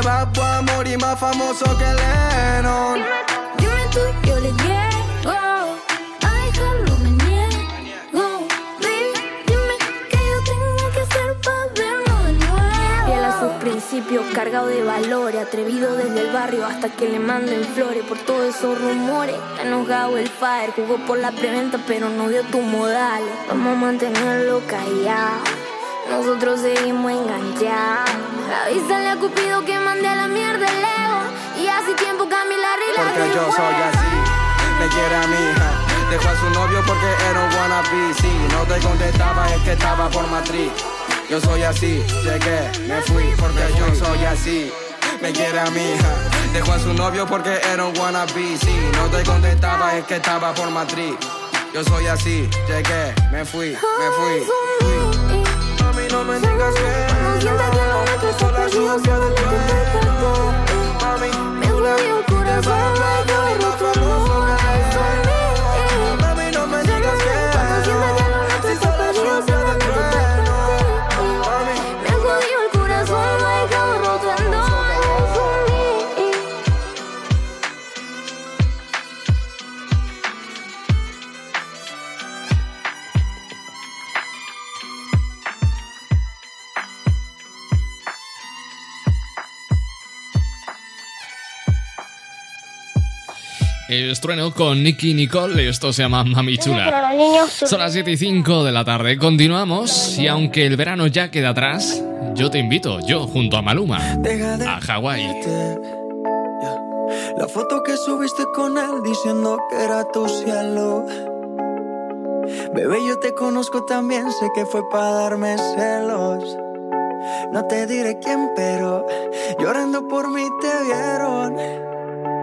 que va a morir más famoso que Lennon. Dime, tú, yo le llego. A dejarlo me niego. Baby, dime qué yo tengo que hacer para verlo de nuevo. Fiel a sus principios, cargado de valores. Atrevido desde el barrio hasta que le manden flores. Por todos esos rumores. Está enojado el fire. Jugó por la preventa, pero no dio tus modales. Vamos a mantenerlo callado. Nosotros seguimos enganchados. Avísale a Cupido que mande a la mierda el ego. Y hace tiempo Camila arregla Porque yo soy así, me quiere a mi hija. Dejó a su novio porque era un wannabe. Sí, no te contestaba, es que estaba por matriz. Yo soy así, llegué, me fui porque yo soy así. Me quiere a mi hija. Dejó a su novio porque era un wannabe. Sí, no te contestaba, es que estaba por matriz. Yo soy así, llegué, me fui, me fui. Mami, no me digas que nuestro está sola sucia del cuerpo. Mami, Me corazón, me el Estrueno con Nicky Nicole, esto se llama Mami Chula. Son las 7 y 5 de la tarde, continuamos y aunque el verano ya queda atrás, yo te invito, yo junto a Maluma, a Hawái. La foto que subiste con él diciendo que era tu cielo. Bebé, yo te conozco también, sé que fue para darme celos. No te diré quién, pero llorando por mí te vieron.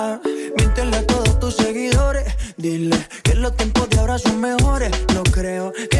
nada. Miéntele a todos tus seguidores. Dile que los tiempos de ahora son mejores. No creo que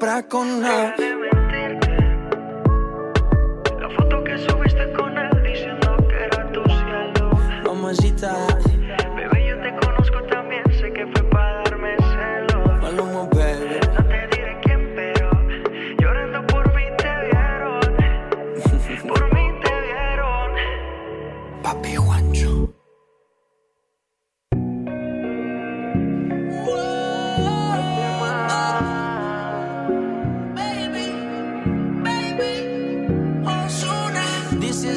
no se compra con nada.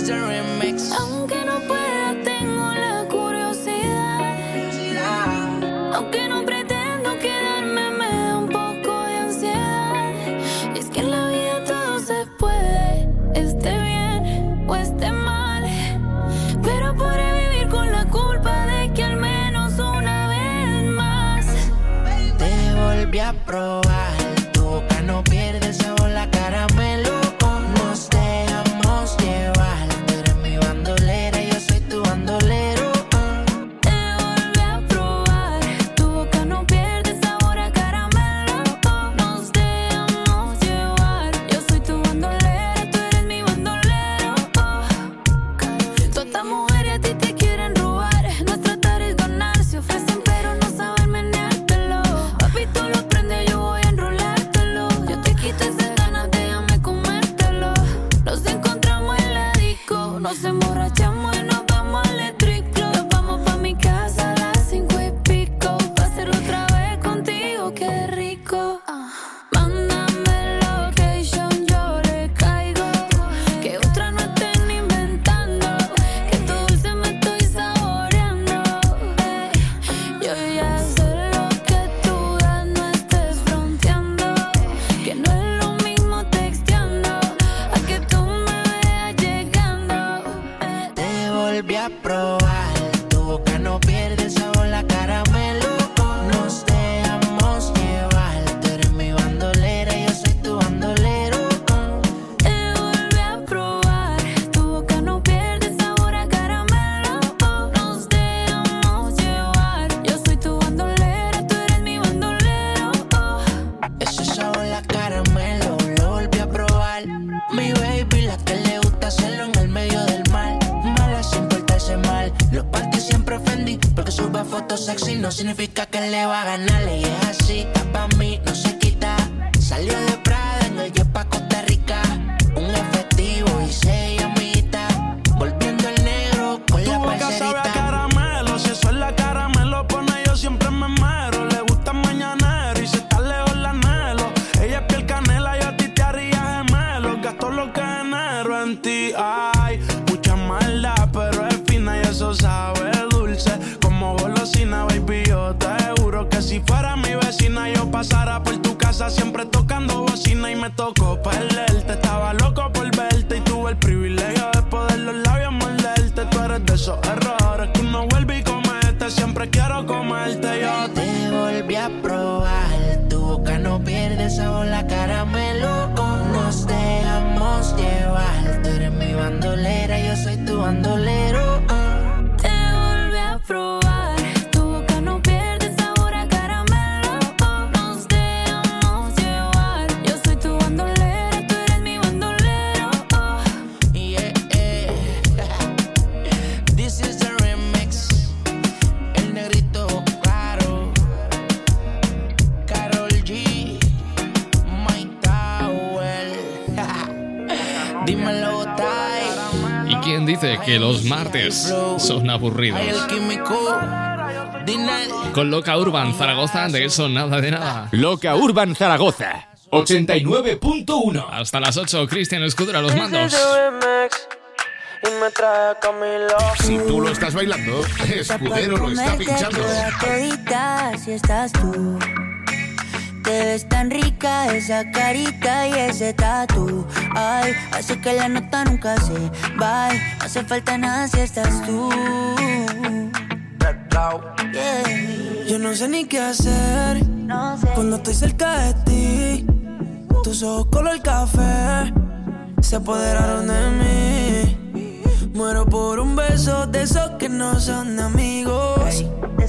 misery que los martes son aburridos. Con Loca Urban Zaragoza, de eso nada de nada. Loca Urban Zaragoza, 89.1. Hasta las 8, Cristian Escudero a los mandos. Si tú lo estás bailando, Escudero lo está pinchando. Si estás tú. Te ves tan rica esa carita y ese tatu. Ay, hace que la nota nunca se va. No hace falta nada si estás tú. Yo no sé ni qué hacer cuando estoy cerca de ti. Tus ojos color café se apoderaron de mí. Muero por un beso de esos que no son amigos.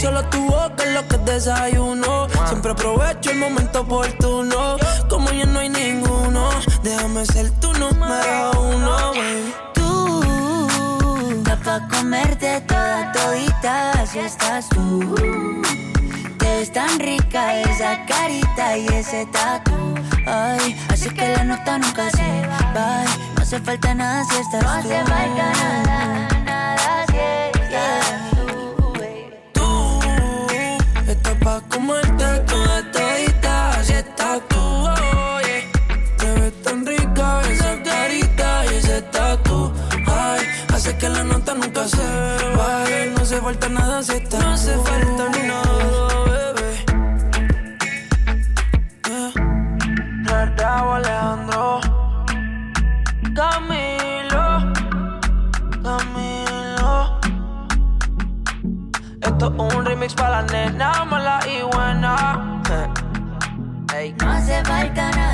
Solo tu boca es lo que desayuno. Siempre aprovecho el momento oportuno. Como ya no hay ninguno, déjame ser tu número uno. Tú, da pa' comerte toda todita si estás tú. Te ves tan rica esa carita y ese tatu. Ay, así que la nota nunca se va. No hace falta nada si estás No hace falta nada falta nada si estás No hace falta ni nada, bebé. Alejandro. Camilo. Camilo. Esto es un remix para la nena mala y buena. No hace falta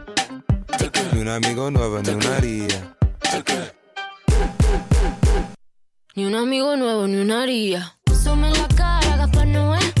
Ni un amigo nuevo, ni una haría. Ni un amigo nuevo, ni una haría. Some en la cara, Gaspar Noé.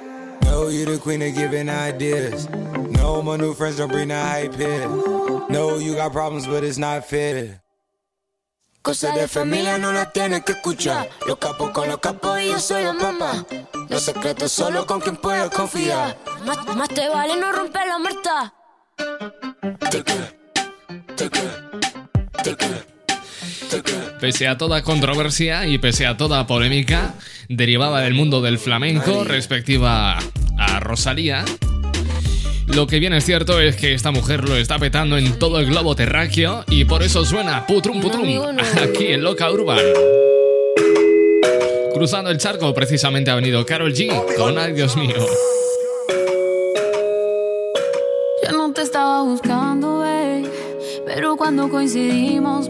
Know you the queen of giving ideas. No, my new friends don't bring the hype here. No, you got problems, but it's not fair. Cosa de familia no la tienes que escuchar. Los capos con los capos y yo soy la mamá. Los secretos solo con quien puedo confiar. Más, más te vale no romper la muerta. Pese a toda controversia y pese a toda polémica derivada del mundo del flamenco respectiva a Rosalía, lo que bien es cierto es que esta mujer lo está petando en todo el globo terráqueo y por eso suena putrum putrum aquí en Loca Urban. Cruzando el charco precisamente ha venido Carol G con Ay Dios mío. Yo no te estaba buscando, pero cuando coincidimos,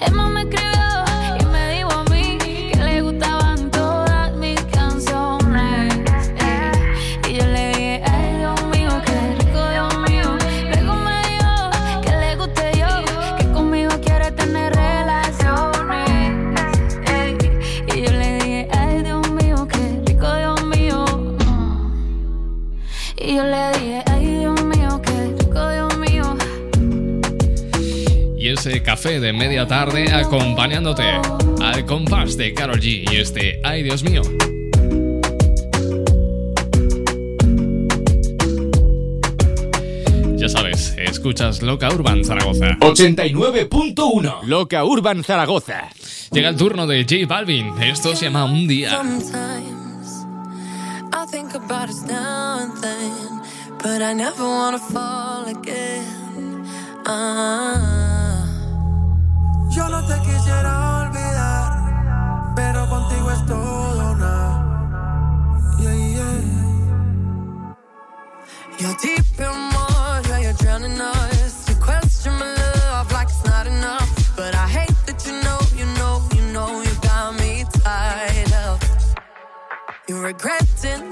Emma me creó. de media tarde, acompañándote al compás de Carol G y este Ay Dios mío. Ya sabes, escuchas Loca Urban Zaragoza. 89.1 Loca Urban Zaragoza. Llega el turno de J Balvin. Esto se llama Un Día. but I never wanna fall again. Uh -huh. You're deep in water, you're drowning us. You question my love like it's not enough. But I hate that you know, you know, you know, you got me tied up. You're regretting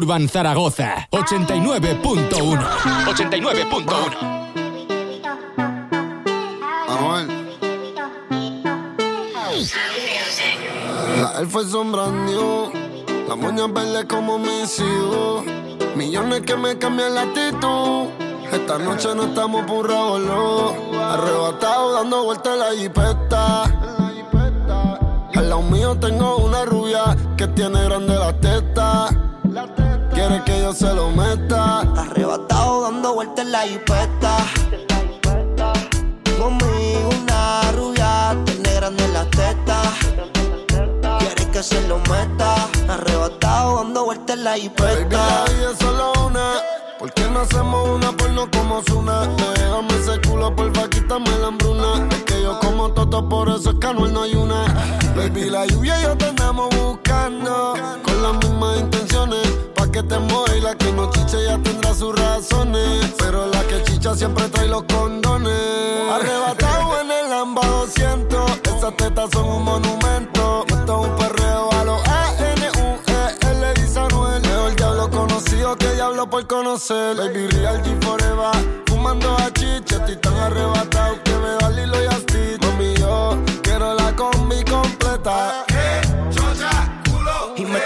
Urban Zaragoza 89.1 89.1 La elfa sombrando, la moña verde como me sigo. Millones que me cambian la actitud. Esta noche no estamos burrados, arrebatados dando vueltas en la jipeta. Al lado mío tengo una rubia que tiene grande la teta. la hipeta. Conmigo una rubia, te negra de la teta. Quieres que se lo meta. Arrebatado dando vueltas en la hipeta. Baby, solo una. ¿Por qué no hacemos una porno como Zuna? Déjame ese culo, porfa, quítame la hambruna. Es que yo como toto, por eso es que no hay una. Baby, la lluvia y yo te andamos buscando. Con la misma intención que te la que no chiche ya tendrá sus razones. Pero la que chicha siempre trae los condones. Arrebatado en el Lamba 200, esas tetas son un monumento. Esto es un perreo a los A-N-U-E-L, dice Anuel. Mejor diablo conocido que diablo por conocer. Baby, real G forever. Fumando a chicha, estoy tan arrebatado que me da Lilo y Stitch. Mami, yo quiero la combi completa.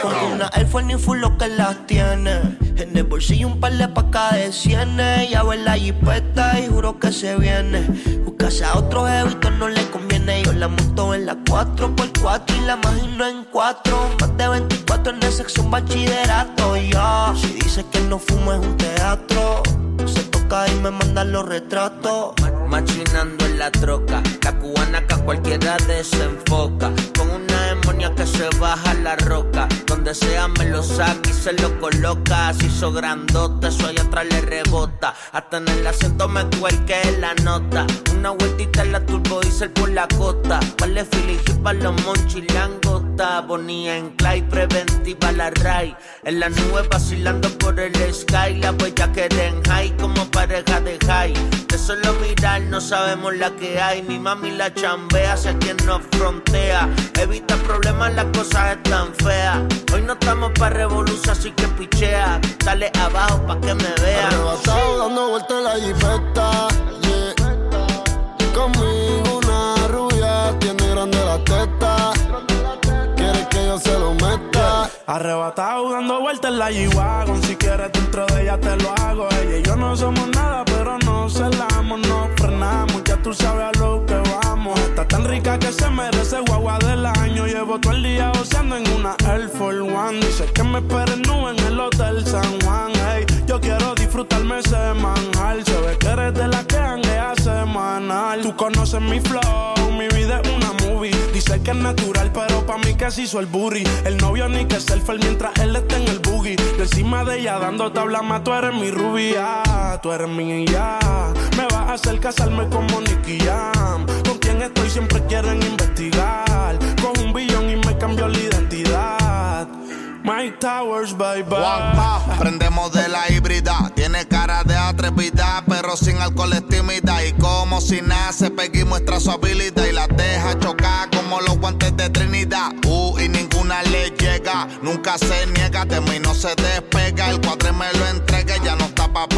Y me compro una Air Force ni full lo que las tiene. En el bolsillo un par de pacas de cienes. Ya ver la jipeta y juro que se viene. Buscarse a otro jevito no le conviene. Yo la monto en la 4x4 y la imagino en 4. Más de 24 en el sexo, un bachillerato. Ya, si dice que no fumo es un teatro. Se toca y me mandan los retratos. Machinando en la troca, la cubana que a cualquiera desenfoca. Una demonia que se baja la roca. Donde sea me lo saca y se lo coloca. Se hizo grandote, eso allá atrás le rebota. Hasta en el asiento me cuelque la nota. Una vueltita en la turbo diesel por la costa. Vale filiji para los monchilangota. Bonía en clay, preventiva la ray. En la nube vacilando por el sky. La huella que en high como pareja de high. De solo mirar no sabemos la que hay. Mi mami la chambea, sé quien nos frontea. Evita las cosas están feas. Hoy no estamos pa' revolución, así que pichea. Sale abajo pa' que me vea. Arrebatado dando vueltas en la jipeta, yeah. Conmigo Arrebatado dando vueltas en la G-Wagon Si quieres dentro de ella te lo hago. Ella y yo no somos nada pero no celamos No frenamos, ya tú sabes a lo que vamos. Está tan rica que se merece guagua del año. Llevo todo el día goceando en una Air Force One. Dice que me esperen nube en el Hotel San Juan. Ey, Yo quiero disfrutarme semanal Se ve que eres de la que hanguea semanal. Tú conoces mi flow, mi vida es una que es natural pero pa' mí se hizo el booty. El novio ni que selfie mientras él está en el boogie. De encima de ella dando tabla más Tú eres mi rubia, tú eres mi ya. Me vas a hacer casarme como Nicky Jam Con quien estoy siempre quieren investigar. Con un billón y me cambió la Mike Towers, bye bye Juanpa, prendemos de la híbrida. Tiene cara de atrevida, pero sin alcohol es tímida. Y como si nace, Peggy muestra su habilidad y la deja chocar como los guantes de Trinidad. Uh, y ninguna le llega, nunca se niega, de mí no se despega. El cuadre me lo entrega, ya no está pa'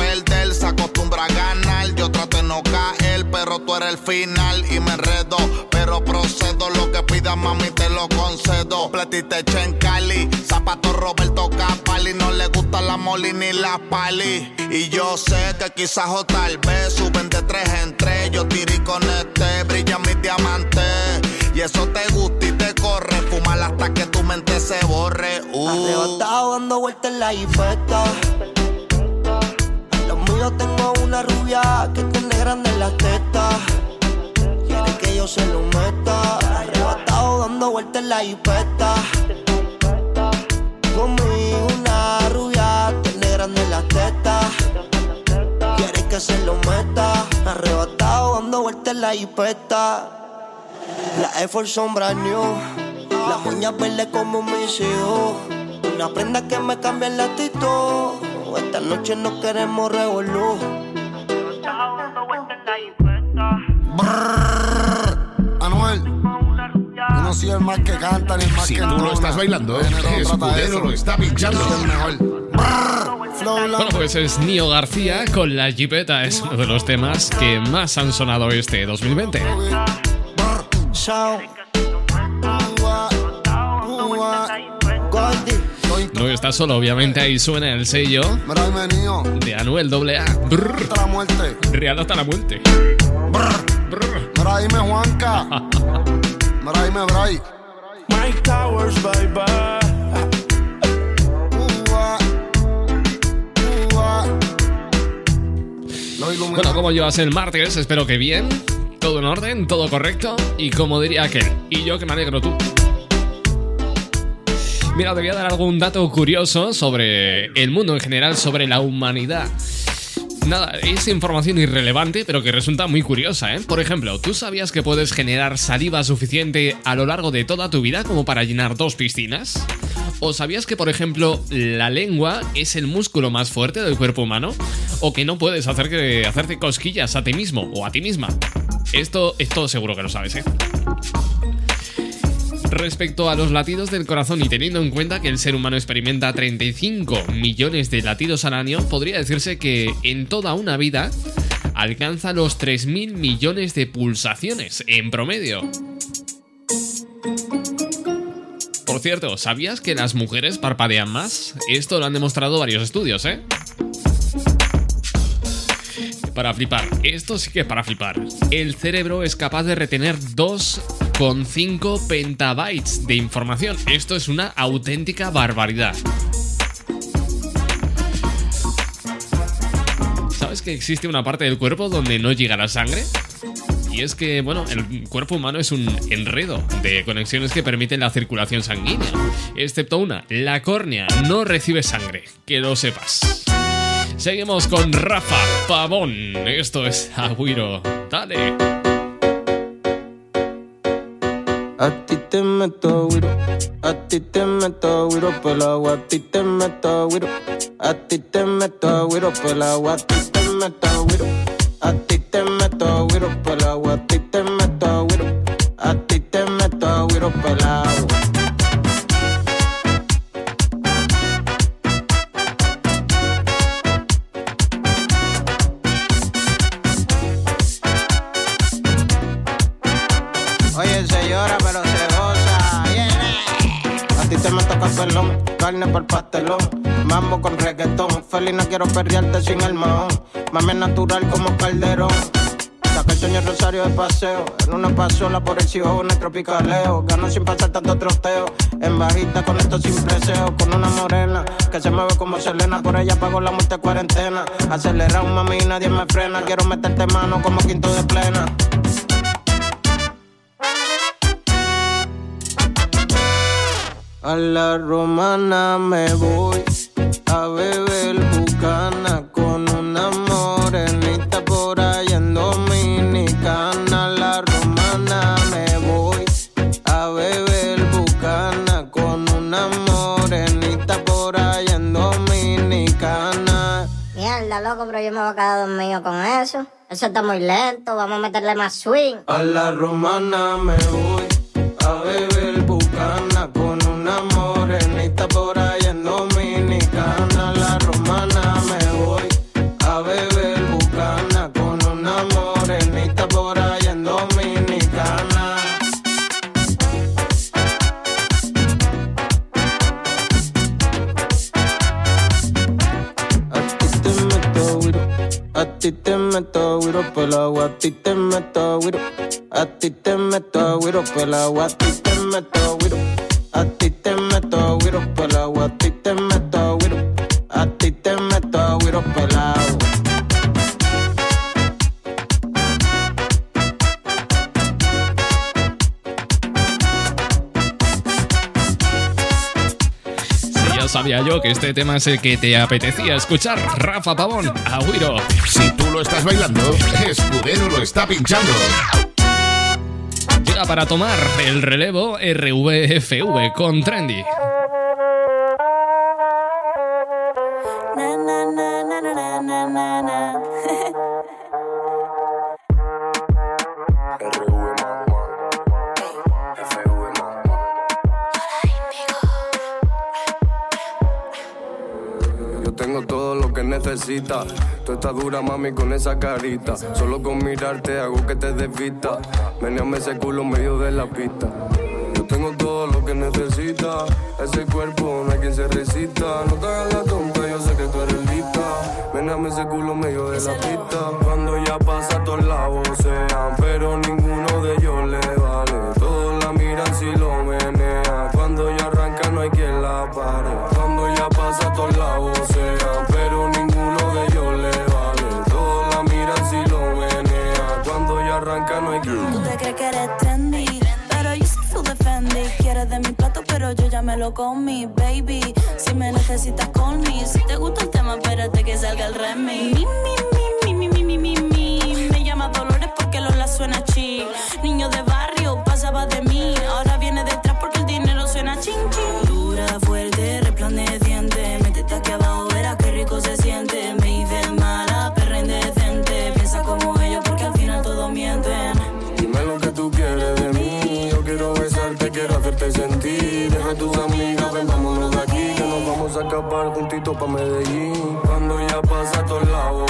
no caer, pero tú eres el final y me enredo. Pero procedo, lo que pidas, mami, te lo concedo. Platiste en Cali, zapato Roberto Capali, no le gusta la moli ni la pali. Y yo sé que quizás o tal vez suben de tres en tres. Yo tiré con este, brilla mis diamantes. Y eso te gusta y te corre, fumar hasta que tu mente se borre. Uh. Arrebatado dando vueltas en la jipeta. Míos tengo una rubia que tiene grande las tetas. Quiere que yo se lo meta. Arrebatado dando vueltas en la jipeta. Conmigo una rubia tiene grande las tetas. Quiere que se lo meta. Arrebatado dando vueltas en la jipeta. La Force son new. Las uñas verdes como mis hijos. Una prenda que me cambia el actitud. Esta noche no queremos revolú. Anuel. Yo no soy el más que canta ni el más Si que tú lo estás bailando, trata Escudero lo está pinchando. Bueno, pues es Nio García con la Jeepeta. Es uno de los temas que más han sonado este 2020. No está solo, obviamente ahí suena el sello de Anuel AA. Brr. Hasta la muerte. Real hasta la muerte. Dime Juanca. Mira, Bray. Mike Towers, bye bye. Bueno, ¿cómo llevas el martes? Espero que bien. Todo en orden, todo correcto. Y como diría aquel, y yo que me alegro tú. Mira, te voy a dar algún dato curioso sobre el mundo en general, sobre la humanidad. Nada, es información irrelevante, pero que resulta muy curiosa, ¿eh? Por ejemplo, ¿tú sabías que puedes generar saliva suficiente a lo largo de toda tu vida como para llenar dos piscinas? ¿O sabías que, por ejemplo, la lengua es el músculo más fuerte del cuerpo humano? ¿O que no puedes hacer que, hacerte cosquillas a ti mismo o a ti misma? Esto, esto seguro que lo sabes, ¿eh? Respecto a los latidos del corazón y teniendo en cuenta que el ser humano experimenta 35 millones de latidos al año, podría decirse que en toda una vida alcanza los 3.000 millones de pulsaciones en promedio. Por cierto, ¿sabías que las mujeres parpadean más? Esto lo han demostrado varios estudios, ¿eh? Para flipar, esto sí que es para flipar. El cerebro es capaz de retener 2,5 petabytes de información. Esto es una auténtica barbaridad. ¿Sabes que existe una parte del cuerpo donde no llega la sangre? Y es que, bueno, el cuerpo humano es un enredo de conexiones que permiten la circulación sanguínea. Excepto una, la córnea no recibe sangre, que lo sepas. Seguimos con Rafa Pavón. Esto es Agüiro. Dale. A ti te meto güiro, a ti te meto güiro por el agua, a ti te meto güiro, a ti te meto güiro por el agua, a ti te meto güiro, a ti quiero perrearte sin el mahón. Mami natural como calderón. Saca el sueño rosario de paseo. En una pasola por el en tropicaleo. Gano sin pasar tanto troteo. En bajita con esto sin preseo. Con una morena que se mueve como Selena. Por ella pago la muerte cuarentena. Acelera un mami nadie me frena. Quiero meterte mano como quinto de plena. A la romana me voy a beber bucana con una morenita por ahí en Dominicana. La romana me voy a beber bucana con una morenita por ahí en Dominicana. Mierda, loco, pero yo me voy a quedar dormido con eso. Eso está muy lento, vamos a meterle más swing. A la romana me voy a beber bucana con una morenita por ahí ti te meto güiro por el agua, a ti te meto güiro, a ti te meto güiro por agua, a ti te meto güiro, a ti te meto sabía yo que este tema es el que te apetecía escuchar. Rafa Pavón, Agüiro. Si tú lo estás bailando, Escudero lo está pinchando. Llega para tomar el relevo RVFV con Trendy. Na, na, na, necesitas. Tú estás dura, mami, con esa carita. Solo con mirarte hago que te desvista. Meneame ese culo en medio de la pista. Yo tengo todo lo que necesitas. Ese cuerpo no hay quien se resista. No te hagas la tonta, yo sé que tú eres lista. Meneame ese culo en medio de la pista. Cuando ya pasa, todos la vocean. Pero ninguno de ellos le vale. Todos la miran si lo menea. Cuando ya arranca, no hay quien la pare. Cuando ya pasa, todos la vocean. yo ya me lo comí, baby. Si me necesitas, call me. Si te gusta el tema, espérate que salga el remix. escapar juntito pa' Medellín. Cuando ya pasa a todos lados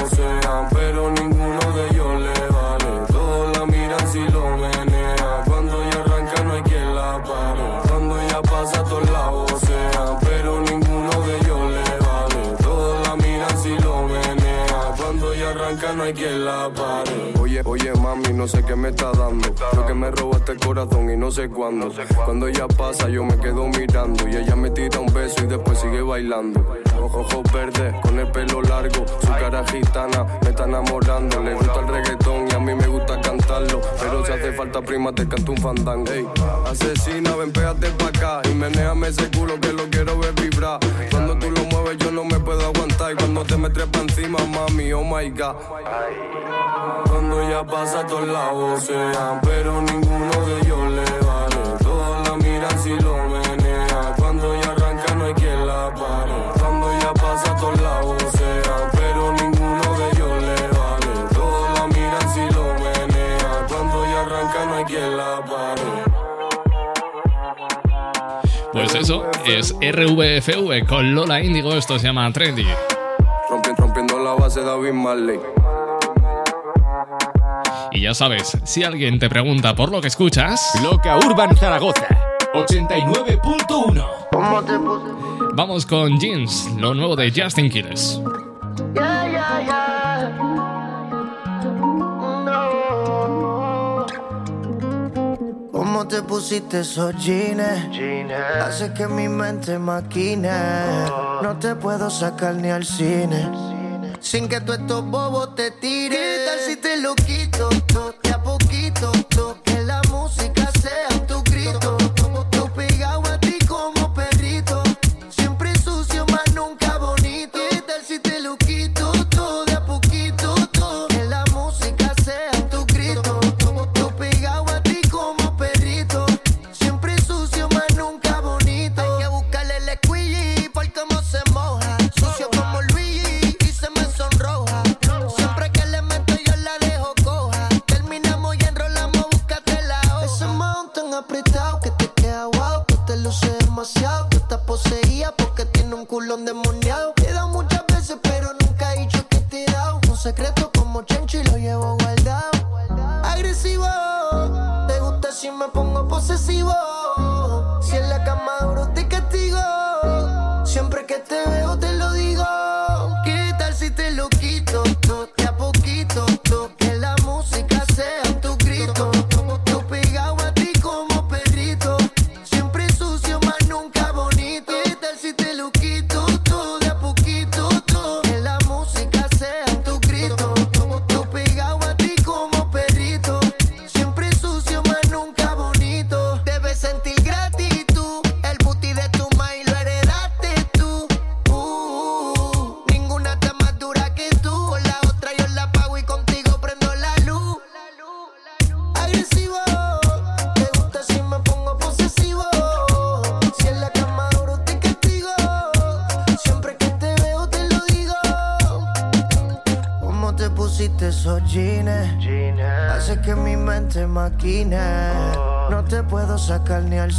no sé qué me está dando. Lo que me robaste el corazón y no sé cuándo. Cuando ella pasa, yo me quedo mirando. Y ella me tira un beso y después sigue bailando. Ojos verdes, con el pelo largo. Su cara gitana me está enamorando. Le gusta el reggaetón y a mí me gusta cantarlo. Pero si hace falta, prima, te canto un fandango. Ey, asesina, ven, pégate pa' acá. Y menéame ese culo que lo quiero ver vibrar. Cuando sabes, yo no me puedo aguantar. Cuando te me trepa encima, mami, oh my god. Cuando ya pasa, todos la vocean, pero ninguno de ellos Pues eso, es RVFV con Lola Índigo, esto se llama Trendy. Y ya sabes, si alguien te pregunta por lo que escuchas, Loca Urban Zaragoza, 89.1. Vamos con Jeans, lo nuevo de Justin Quiles. Te pusiste esos jeans, jeans. hace que mi mente maquine. Oh. No te puedo sacar ni al cine, sin que tú estos bobos te tires. ¿Qué tal si te lo quito, to, a poquito, to?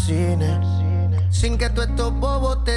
cine. Sin que tú estos bobos te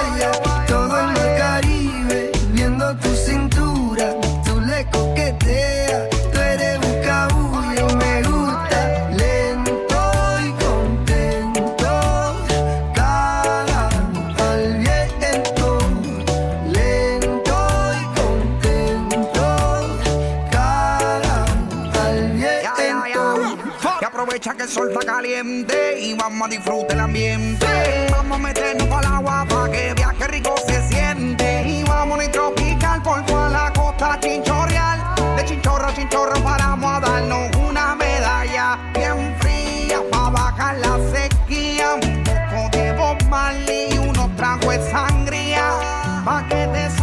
El sol está caliente y vamos a disfrutar el ambiente. Vamos a meternos para el agua para que vea que rico se siente. Y vamos a tropical por toda la costa chinchorreal. De chinchorro a chinchorro paramos a darnos una medalla bien fría para bajar la sequía. Un poco de y unos tragos de sangría pa' que te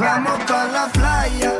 Vamos pa la playa,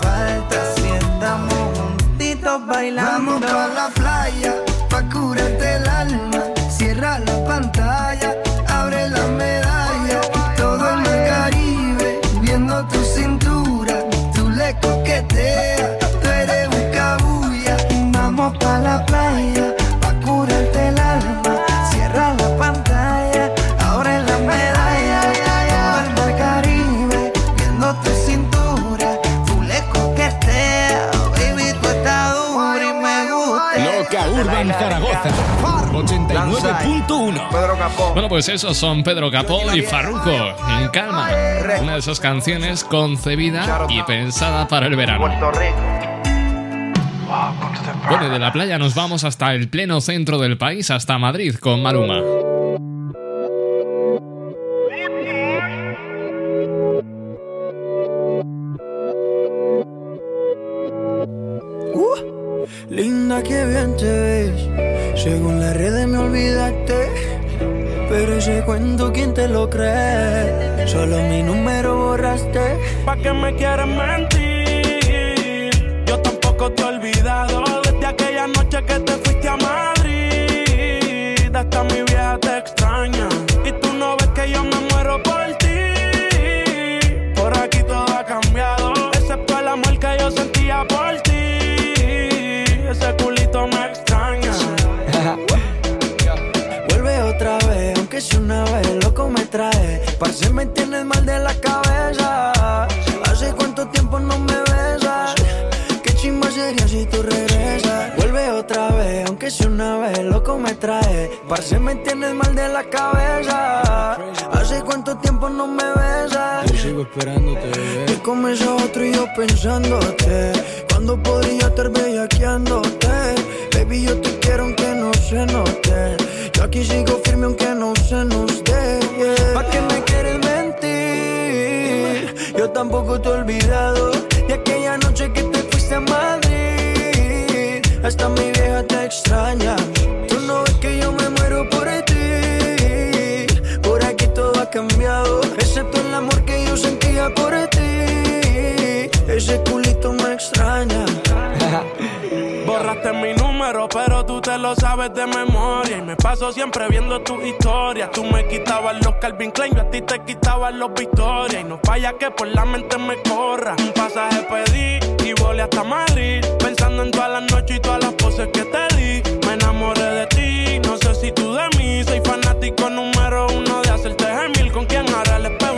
bailando. Vamos pa la playa, 89.1. Pedro Capó. Bueno, pues esos son Pedro Capó y Farruko en Calma. Una de esas canciones concebida y pensada para el verano. Bueno, y de la playa nos vamos hasta el pleno centro del país, hasta Madrid, con Maluma. Se note. Yo aquí sigo firme aunque no se nos dé. yeah. ¿Pa' qué me quieres mentir? Yo tampoco te he olvidado de aquella noche que te fuiste a Madrid. Hasta mi vieja te extraña. Tú no ves que yo me muero por ti. Por aquí todo ha cambiado, te lo sabes de memoria. Y me paso siempre viendo tus historias. Tú me quitabas los Calvin Klein, yo a ti te quitaba los Victoria. Y no falla que por la mente me corra. Un pasaje pedí y volé hasta Madrid. Pensando en todas las noches y todas las poses que te di. Me enamoré de ti, no sé si tú de mí. Soy fanático número uno de hacerte gemil. Con quien hará el espejo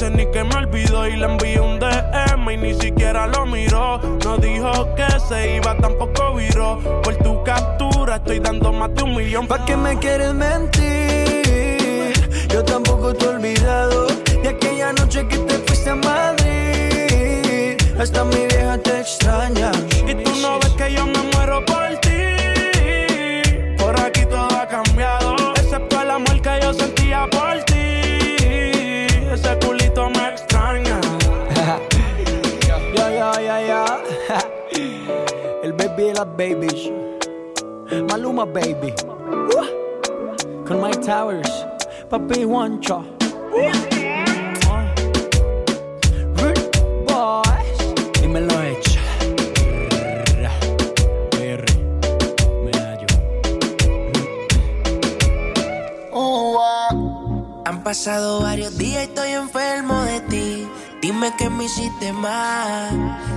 Dice ni que me olvidó y le envié un DM y ni siquiera lo miró. No dijo que se iba, tampoco viró. Por tu captura estoy dando más de un millón. ¿Pa' qué me quieres mentir? Yo tampoco te he olvidado de aquella noche que te fuiste a Madrid. Hasta mi vieja te extraña. El baby. Maluma Baby. Uh. Con Mike Towers. Papi Juancho. Rude Boys. Dímelo hecho. Perry. Medallo. Han pasado varios días y estoy enfermo de ti. Dime que me hiciste mal.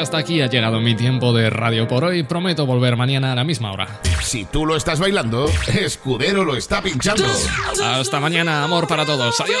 Hasta aquí ha llegado mi tiempo de radio por hoy. Prometo volver mañana a la misma hora. Si tú lo estás bailando, Escudero lo está pinchando. Hasta mañana, amor para todos. Adiós.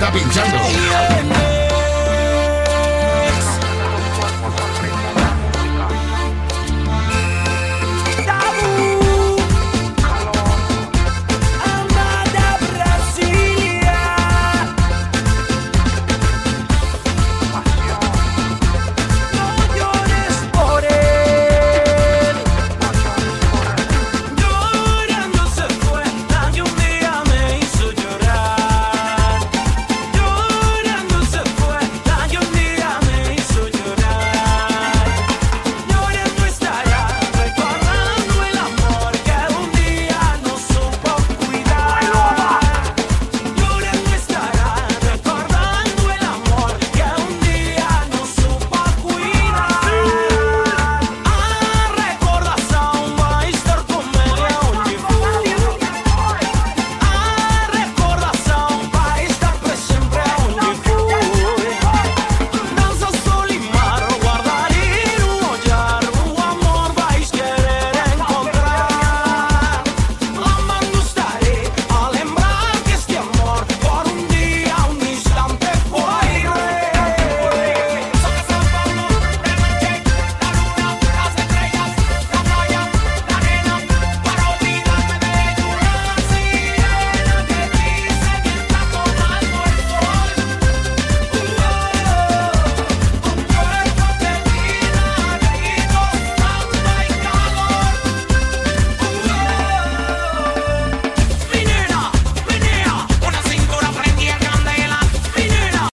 está pinchando.